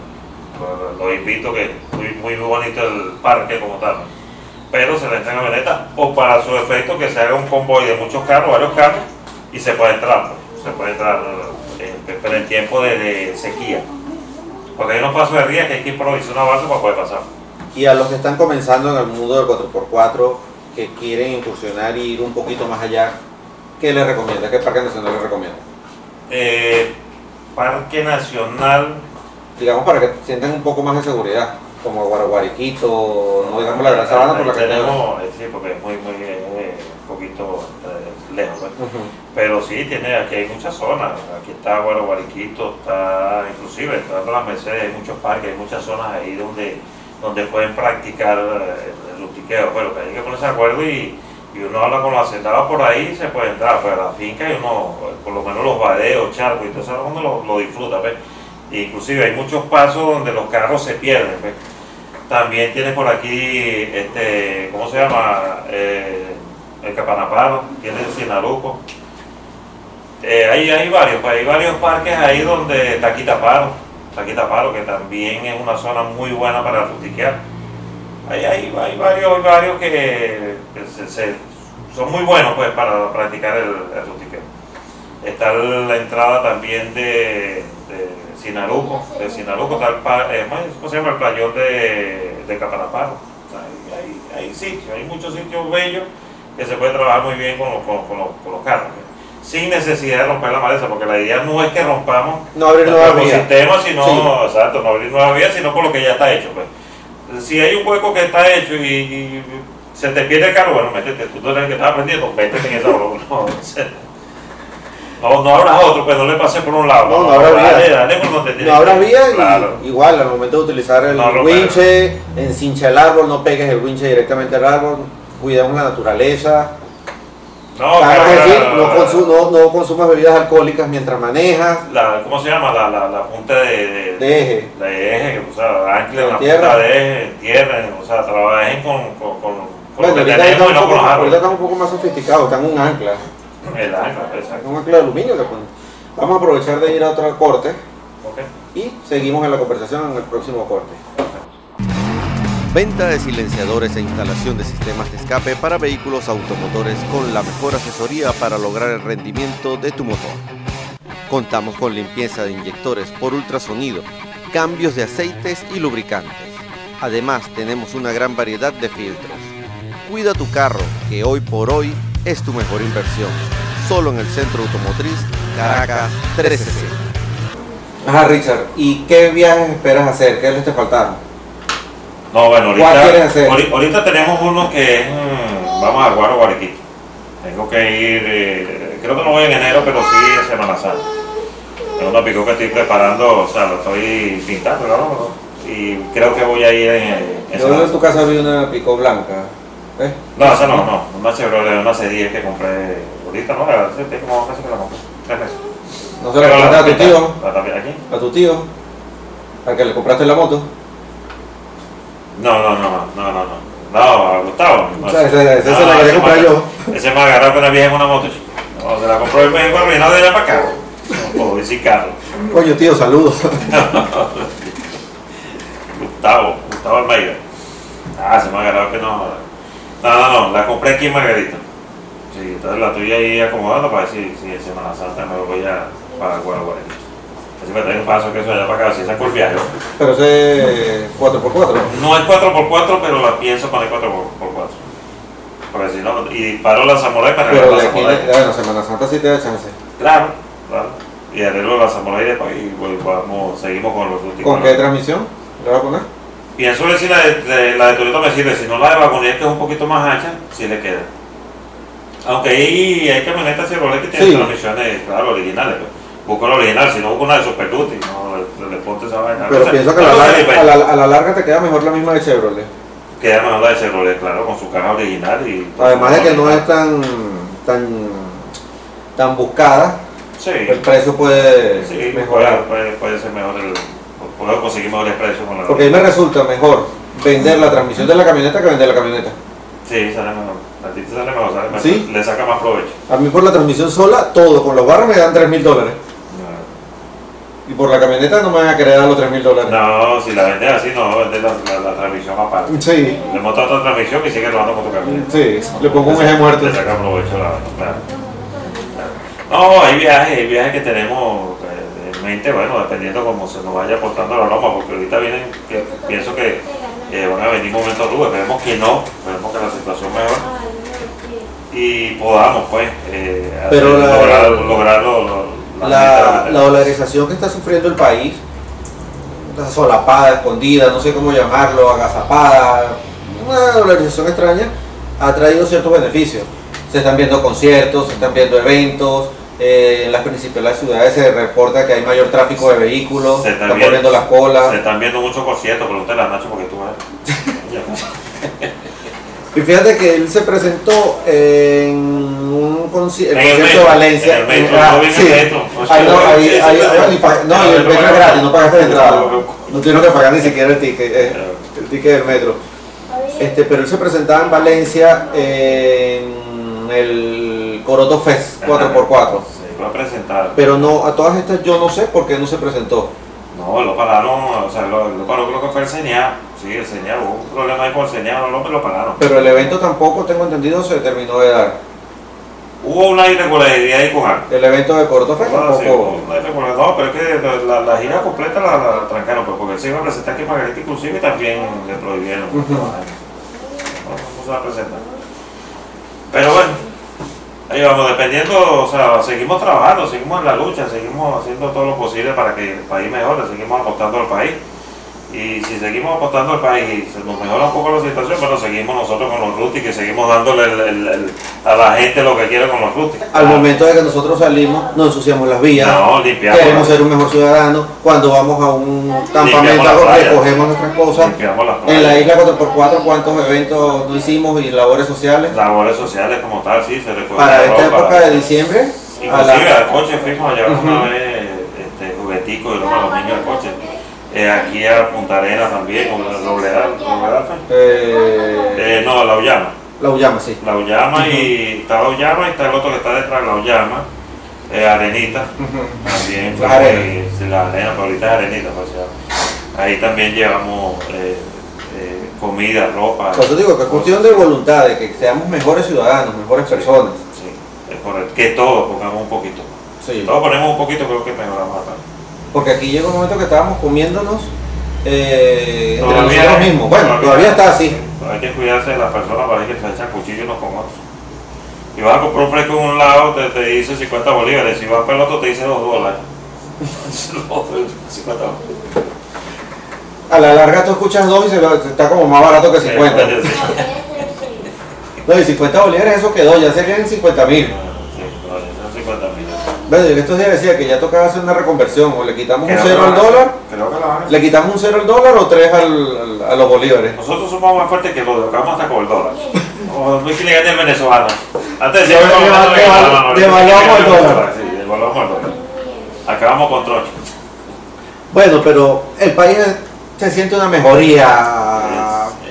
Lo, lo invito que muy, muy bonito el parque como tal. Pero se le entra en avioneta o para su efecto que se haga un convoy de muchos carros, varios carros y se puede entrar. pues. Se puede entrar eh, pero en tiempo de, de sequía. Porque hay unos pasos de ría que hay que improvisar una base para poder pasar. Y a los que están comenzando en el mundo del 4x4, que quieren incursionar y ir un poquito más allá, ¿qué les recomienda? ¿Qué parque nacional les recomienda? Eh, Parque Nacional, Digamos para que sientan un poco más de seguridad, como Guaraguariquito, no digamos la Gran Sabana por la que tenemos, eh, sí, porque es muy, muy, eh, un poquito eh, pues. Pero sí, tiene, aquí hay muchas zonas. Aquí está Guaraguariquito, está inclusive a las Mercedes, hay muchos parques, hay muchas zonas ahí donde, donde pueden practicar eh, el lustiqueo. Pero que hay que ponerse de acuerdo y, y uno habla con los hacendados por ahí se puede entrar, pero a la finca y uno, por lo menos los vadeos, charcos y todo eso, uno lo, lo disfruta. pues. Inclusive hay muchos pasos donde los carros se pierden. pues. También tienes por aquí, este, ¿cómo se llama? Eh, el Capanaparo, tienes el Sinaluco. Eh, hay, hay varios, pues, hay varios parques ahí donde está Quitaparo, está Quitaparo, que también es una zona muy buena para rustiquear. Hay, hay, varios, hay varios que, son muy buenos pues para practicar el, el rustiqueo. Está la entrada también de, de de Sinaluco está el, eh, ¿cómo se llama? el playón de, Capanaparo. Hay sitios, hay muchos sitios bellos que se puede trabajar muy bien con los, con, con los, con los carros. Sin necesidad de romper la maleza, porque la idea no es que rompamos No abrir nuevas vías. ecosistema, sino, Sí. exacto, no abrir nuevas vías, sino por lo que ya está hecho. Pues. Si hay un hueco que está hecho y, y se te pierde el carro, bueno, métete, tú no eres el que estás aprendiendo, métete en esa broma. No, no, no abras otro, pues no le pases por un lado. No, no habrá vía. dale, dale por donde tienes No habrá vía y igual al momento de utilizar el no, winche, encincha el árbol, no pegues el winche directamente al árbol, cuidemos la naturaleza. No, carga- es decir, no, no, no consumas bebidas alcohólicas mientras manejas, la, ¿Cómo se llama? La, la, la punta de, de, de eje. de eje, o sea, anclen En la tierra. punta de eje, tierra, o sea, trabajen con, con, con, con Bueno, que ahorita tenemos está, y no con poco, los ahorita árboles. está un poco más sofisticado, está en un ancla, El ancla, exacto. un ancla de aluminio que pone. Vamos a aprovechar de ir a otro corte Ok. y seguimos en la conversación en el próximo corte. Venta de silenciadores e instalación de sistemas de escape para vehículos automotores con la mejor asesoría para lograr el rendimiento de tu motor. Contamos con limpieza de inyectores por ultrasonido, cambios de aceites y lubricantes. Además tenemos una gran variedad de filtros. Cuida tu carro, que hoy por hoy es tu mejor inversión. Solo en el Centro Automotriz Caracas 360. Ajá, Richard, ¿y qué viajes esperas hacer? ¿Qué les te faltaron? No, bueno, ¿Cuál quieres ahorita, ahorita tenemos uno que es, mm, vamos a Guaro Guariquito. Tengo que ir, eh, creo que no voy en enero, pero sí en Semana Santa. Es una pico que estoy preparando, o sea, lo estoy pintando, ¿no? Y creo que voy a ir en, en Yo en tu casa vi una pico blanca. ¿eh? No, esa no, no, una Chevrolet, una C10 que compré ahorita, ¿no? La- hace como casi que la compré, tres meses. No se la compraste a tu tío, aquí. a tu tío, al que le compraste la moto. No, no, no, no, no, no, no. A Gustavo. No, O esa- esa se la no, quería ese comprar me- yo. Ese me agarró con una vieja en una moto. No, se la compró el medio y no de allá para acá. Puedo decir carro. Coño, tío, saludos. Gustavo, Gustavo Almeida. Ah, se me agarró que no. No, no, no, la compré aquí en Margarita. Sí, entonces la estoy ahí acomodando para ver si, si en Semana Santa me voy a para Guaraguay. Así me trae un paso que eso allá para acá, si saco el viaje. Pero ese 4x4. No es 4x4, pero la pienso poner 4x4. Porque si no, y paro la Samurai para Pero arreglar la Samurai. bueno, Semana Santa sí te da chance. Claro, claro. Y arreglo la Samurai después y pues, vamos, seguimos con los rústicos. ¿Con qué transmisión le vas a poner? Pienso ver si la de, de- la de Toyota me sirve, si no la de Wagoneer que es un poquito más ancha, sí le queda. Aunque hay, hay camionetas Chevrolet que tienen Sí. transmisiones, claro, originales. Pues. Busco la original, si no busco una de Super Duty, no le, le ponte esa vaina. Pero pienso que a la, larga, pues, a, la, a la larga te queda mejor la misma de Chevrolet. Queda mejor la de Chevrolet, claro, con su caja original y... Además de que no es tan, tan, tan buscada, Sí, el precio puede sí mejorar. Puede, puede, puede ser mejor el... Puedo conseguir mejores precios con la... Porque a mí me resulta mejor vender la transmisión de la camioneta que vender la camioneta. Sí, sale mejor. A ti te sale mejor, sale mejor. ¿Sí? Le saca más provecho. A mí por la transmisión sola, todo, con los barros me dan 3 mil dólares. Y por la camioneta no me van a querer dar los 3 mil dólares. No, si la vendes así, no, vendes la, la, la transmisión aparte. Sí, Le montas otra transmisión y sigues rodando con tu camioneta. sí, le pongo un eje muerto. Le saca provecho la claro. No, hay viajes, hay viajes que tenemos eh, en mente, bueno, dependiendo cómo se nos vaya aportando la broma, porque ahorita vienen, que, pienso que eh, van a venir momentos rudos, esperemos que no, esperemos que la situación mejore y podamos, pues, eh, hacer- Pero la- lograr, lograrlo. lo- La, la dolarización que está sufriendo el país, solapada, escondida, no sé cómo llamarlo, agazapada, una dolarización extraña, ha traído ciertos beneficios. Se están viendo conciertos, se están viendo eventos, eh, en las principales ciudades se reporta que hay mayor tráfico de vehículos, Se están están viendo- poniendo las colas. Se están viendo muchos conciertos, pregúntale a Nacho porque tú eres. Y fíjate que él se presentó en un conci- En el concierto de Valencia. en el metro, Ah, no vi en el sí. Ahí no, ahí, no, el metro es gratis, no pagaste la entrada. No tuvieron que pagar ni siquiera el ticket, eh, el ticket del metro. Este, pero él se presentaba en Valencia en el Coroto Fest 4x4. Se iba a presentar. Pero no, a todas estas yo no sé por qué no se presentó. No, lo pararon, o sea, lo, lo paró creo que fue el señal. Sí, el señal, hubo un problema ahí con el señal, no, no, lo pararon. Pero el evento tampoco, tengo entendido, se terminó de dar. Hubo una irregularidad ahí con algo. El evento de Fest Bueno, sí. No, pero es que la, la gira completa la, la trancaron, pues, porque él se iba a presentar aquí en Margarita inclusive y también le prohibieron. Ujú. No, no se va a presentar. Pero bueno, ahí vamos, dependiendo, o sea, seguimos trabajando, seguimos en la lucha, seguimos haciendo todo lo posible para que el país mejore, seguimos apostando al país. Y si seguimos apostando al país y se nos mejora un poco la situación, bueno, seguimos nosotros con los rústicos y seguimos dándole el- el- el- a la gente lo que quiere con los rústicos. Al momento de que nosotros salimos, nos ensuciamos las vías. No, limpiamos. Queremos ser un mejor ciudadano. Cuando vamos a un campamento, recogemos nuestras cosas. En la isla 4x4, ¿cuántos eventos no hicimos y labores sociales? labores sociales como tal, sí, se recoge Para esta época de diciembre, Inclusive al coche fuimos a llevar una Ujú. vez este, juguetico y luego a los niños al coche. Eh, aquí a Punta Arenas también, o la Robledal, eh, Eh, no, la Ullama. la Ullama, sí. La Ullama y está la Ullama y está el otro que está detrás de la Ullama. Eh, Arenita, también la arena, pero ahorita es Arenita, pues ya. Ahí también llevamos comida, ropa. Por eso digo que es cuestión de voluntad, de que seamos mejores ciudadanos, mejores personas. Sí. Que todos pongamos un poquito. Sí. Todos ponemos un poquito, creo que mejoramos bastante. Porque aquí llega un momento que estábamos comiéndonos eh, entre Todavía- nosotros mismos. Bueno, todavía está así. Hay que cuidarse de las personas para que se echan cuchillos unos con otros. Y vas a comprar un fresco en un lado, te, te dice 50 bolívares. Si vas para el otro, te dice 2 dólares. Los otros, 50 bolívares. A la larga tú escuchas dos y se lo- está como más barato que 50. Sí, sí, No, y 50 bolívares eso quedó, ya serían 50 mil. sí, son 50 mil. Bueno, yo en estos días decía que ya tocaba hacer una reconversión, o le quitamos un cero al lo dólar, hacer. Creo que lo van a hacer. le quitamos un cero al dólar o tres al, al- a los bolívares. Nosotros somos más fuertes que los de acá, hasta con el dólar. O no hay que le gane el venezolano. Antes decía Deva- que devaluamos el dólar. Sí, devaluamos el dólar. Acabamos con trocho. Bueno, pero el país se siente una mejoría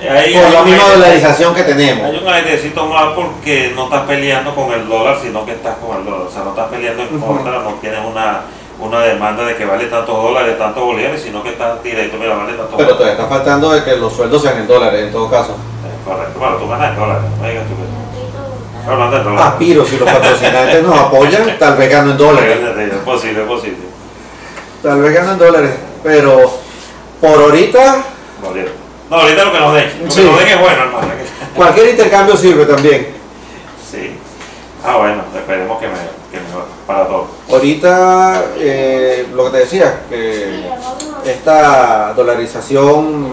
Ahí por la misma dolaarización que tenemos. Hay un airecito más porque no estás peleando con el dólar, sino que estás con el dólar. O sea, no estás peleando en contra, no tienes una, una demanda de que vale tantos dólares, tantos bolívares, sino que estás directo, mira, vale tantos Pero todavía está faltando de que los sueldos sean en dólares en todo caso. Eh, Correcto, bueno, tú ganas en dólares, no digas tú que. Hablando en dólares. Aspiro, si los patrocinantes nos apoyan, tal vez gano en dólares. Es posible, es posible. Tal vez gano en dólares. Pero por ahorita. No, ahorita lo que nos den. Lo Sí. que nos den es bueno, hermano. cualquier intercambio sirve también. Sí. Ah, bueno, esperemos que, me, que mejore para todos. Ahorita, eh, lo que te decía, que esta dolarización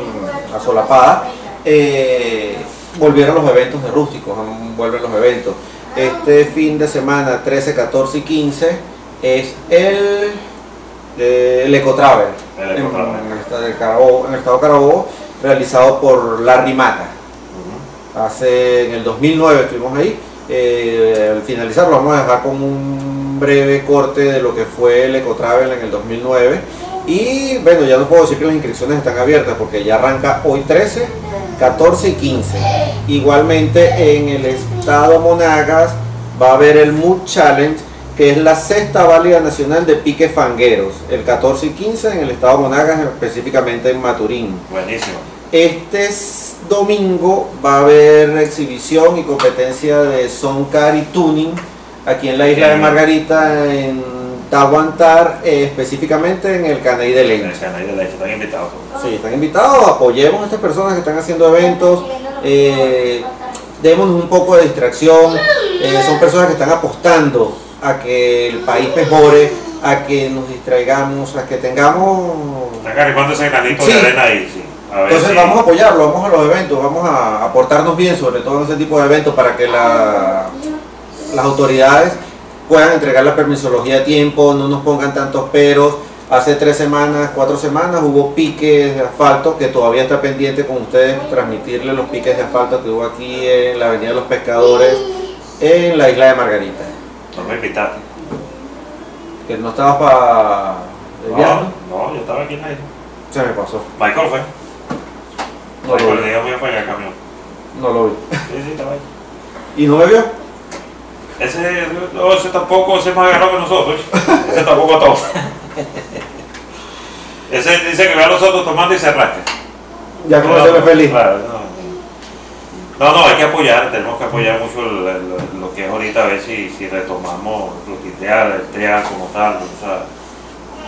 asolapada, eh, volvieron los eventos de rústicos, vuelven los eventos. Este fin de semana, 13, 14 y 15, es el, eh, el Ecotravel, El en, Ecotravel. en el estado de Carabobo, en el estado de Carabobo, realizado por Larry Mata. Hace, en el 2009 estuvimos ahí. Eh, al finalizar lo vamos a dejar con un breve corte de lo que fue el Ecotravel en el 2009. Y bueno, ya no puedo decir que las inscripciones están abiertas porque ya arranca hoy 13, 14 y 15. Igualmente en el estado Monagas va a haber el Mood Challenge, que es la sexta válida nacional de pique fangueros, el 14 y 15 en el estado Monagas, específicamente en Maturín. Buenísimo. Este domingo va a haber exhibición y competencia de Soncar y Tuning aquí en la isla de. Margarita, en Tahuantar, eh, específicamente en el Caney de En el canal de leche están invitados. Sí, están invitados, apoyemos a estas personas que están haciendo eventos, eh, démonos un poco de distracción, eh, son personas que están apostando a que el país mejore, a que nos distraigamos, a que tengamos Están cargando ese granito Sí. de arena ahí, sí. Entonces si- vamos a apoyarlo, vamos a los eventos, vamos a aportarnos bien sobre todo en ese tipo de eventos para que la- las autoridades puedan entregar la permisología a tiempo, no nos pongan tantos peros, Hace tres semanas, cuatro semanas hubo piques de asfalto que todavía está pendiente con ustedes transmitirle los piques de asfalto que hubo aquí en la Avenida de los Pescadores en la isla de Margarita. No me invitaste. Que no estabas para el viaje, No, no, yo estaba aquí en la isla. Se me pasó. Michael fue. No lo vi. el camión. No lo. Sí, sí, estaba ahí. ¿Y no me vio? Ese, no, ese tampoco, ese es más agarrado que nosotros. Ese tampoco toma. Ese dice que ve a los otros tomando y se rasca. Ya como se ve feliz. Claro, no, no, no, hay que apoyar, tenemos que apoyar mucho el- el- lo que es ahorita, a ver si, si retomamos frutitear, el trial como tal, o sea,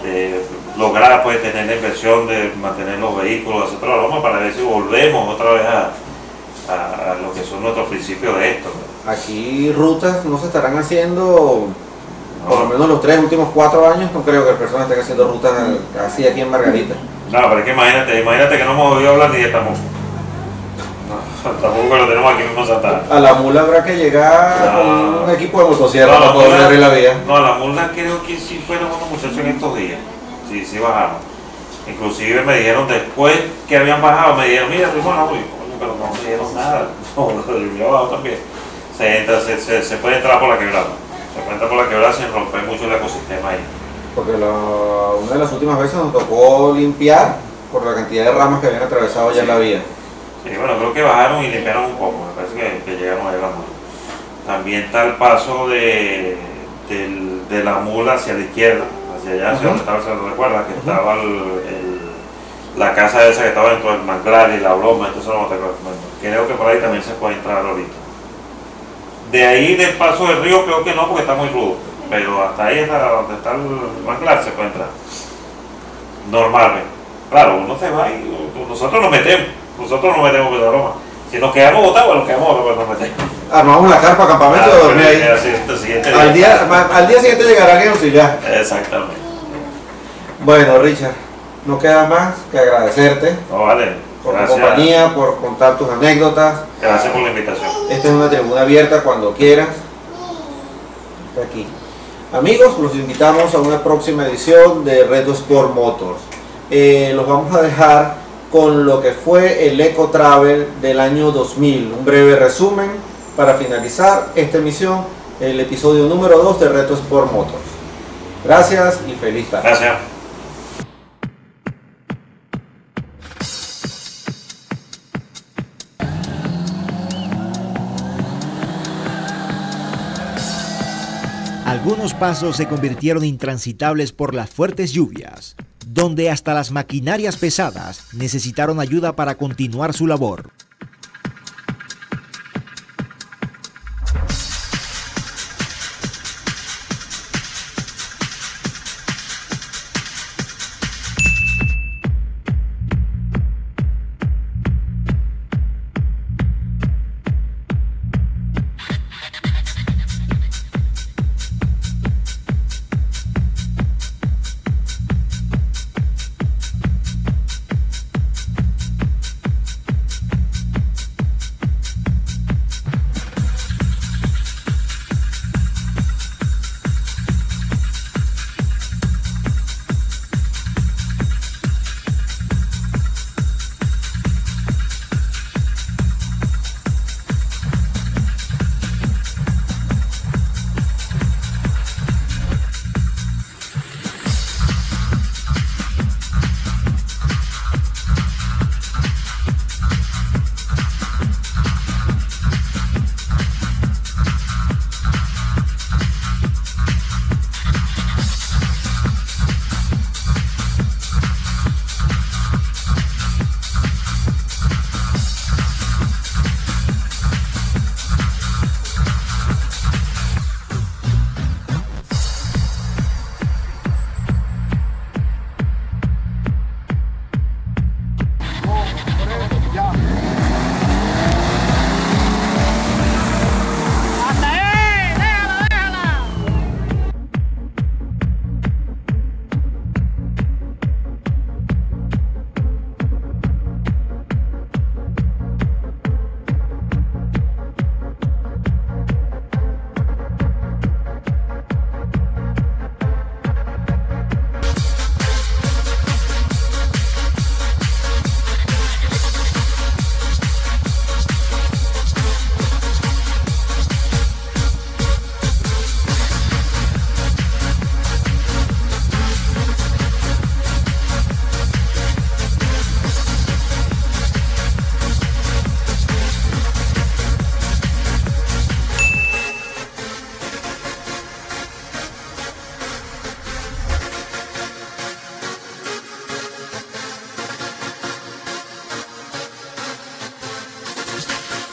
eh, lograr pues tener la inversión de mantener los vehículos, hacer broma para ver si volvemos otra vez a, a- a lo que son nuestros principios de esto. Aquí rutas no se estarán haciendo, por lo ¿no? menos los tres últimos cuatro años, no creo que personas estén haciendo rutas así aquí en Margarita. No, pero es que imagínate, imagínate que no hemos oído hablar ni de Tamuco. No, Tamuco lo tenemos aquí mismo en Santa Ana. A la mula habrá que llegar No. con un equipo de motosierra No, para poder mula- abrir la vía. No, la mula creo que sí fueron unos muchachos en estos días. Sí, sí bajaron. Inclusive me dijeron después que habían bajado, me dijeron, mira, fuimos a la mula. Pero no me dijeron nada. No, yo bajado también. Se, entra, se, se, se puede entrar por la quebrada. Se puede entrar por la quebrada sin romper mucho el ecosistema ahí. Porque la- una de las últimas veces nos tocó limpiar por la cantidad de ramas que habían atravesado ya Sí. la vía. Sí, bueno, creo que bajaron y limpiaron un poco, me parece que, que llegaron a la mula. También está el paso de, del- de la mula hacia la izquierda, hacia allá, hacia Ujú. donde estaba, ¿se recuerda? Que estaba el, el- la casa esa que estaba dentro del manglar y la broma, entonces no te. Bueno, creo que por ahí también se puede entrar ahorita. De ahí del paso del río creo que no, porque está muy rudo, pero hasta ahí hasta donde está el manglar se puede entrar. Normalmente. Claro, uno se va y nosotros nos metemos, nosotros nos metemos con esa broma. Si nos quedamos botados, nos quedamos botados, pero nos metemos. Armamos la carpa, campamento Ah, y dormir ahí. Al día, al día siguiente llegará alguien auxiliar. Exactamente. Bueno, Richard, no queda más que agradecerte No, vale. por tu Gracias. compañía, por contar tus anécdotas. Gracias por la invitación. Esta es una tribuna abierta cuando quieras. Está aquí. Amigos, los invitamos a una próxima edición de Reto Sport Motors. Eh, los vamos a dejar con lo que fue el Eco Travel del año 2000. Un breve resumen para finalizar esta emisión, el episodio número 2 de Reto Sport Motors. Gracias y feliz tarde. Gracias. Algunos pasos se convirtieron intransitables por las fuertes lluvias, donde hasta las maquinarias pesadas necesitaron ayuda para continuar su labor.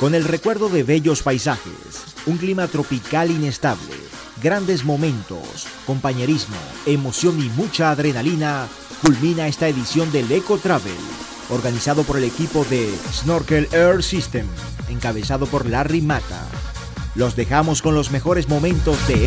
Con el recuerdo de bellos paisajes, un clima tropical inestable, grandes momentos, compañerismo, emoción y mucha adrenalina, culmina esta edición del Eco Travel, organizado por el equipo de Snorkel Air System, encabezado por Larry Mata. Los dejamos con los mejores momentos de...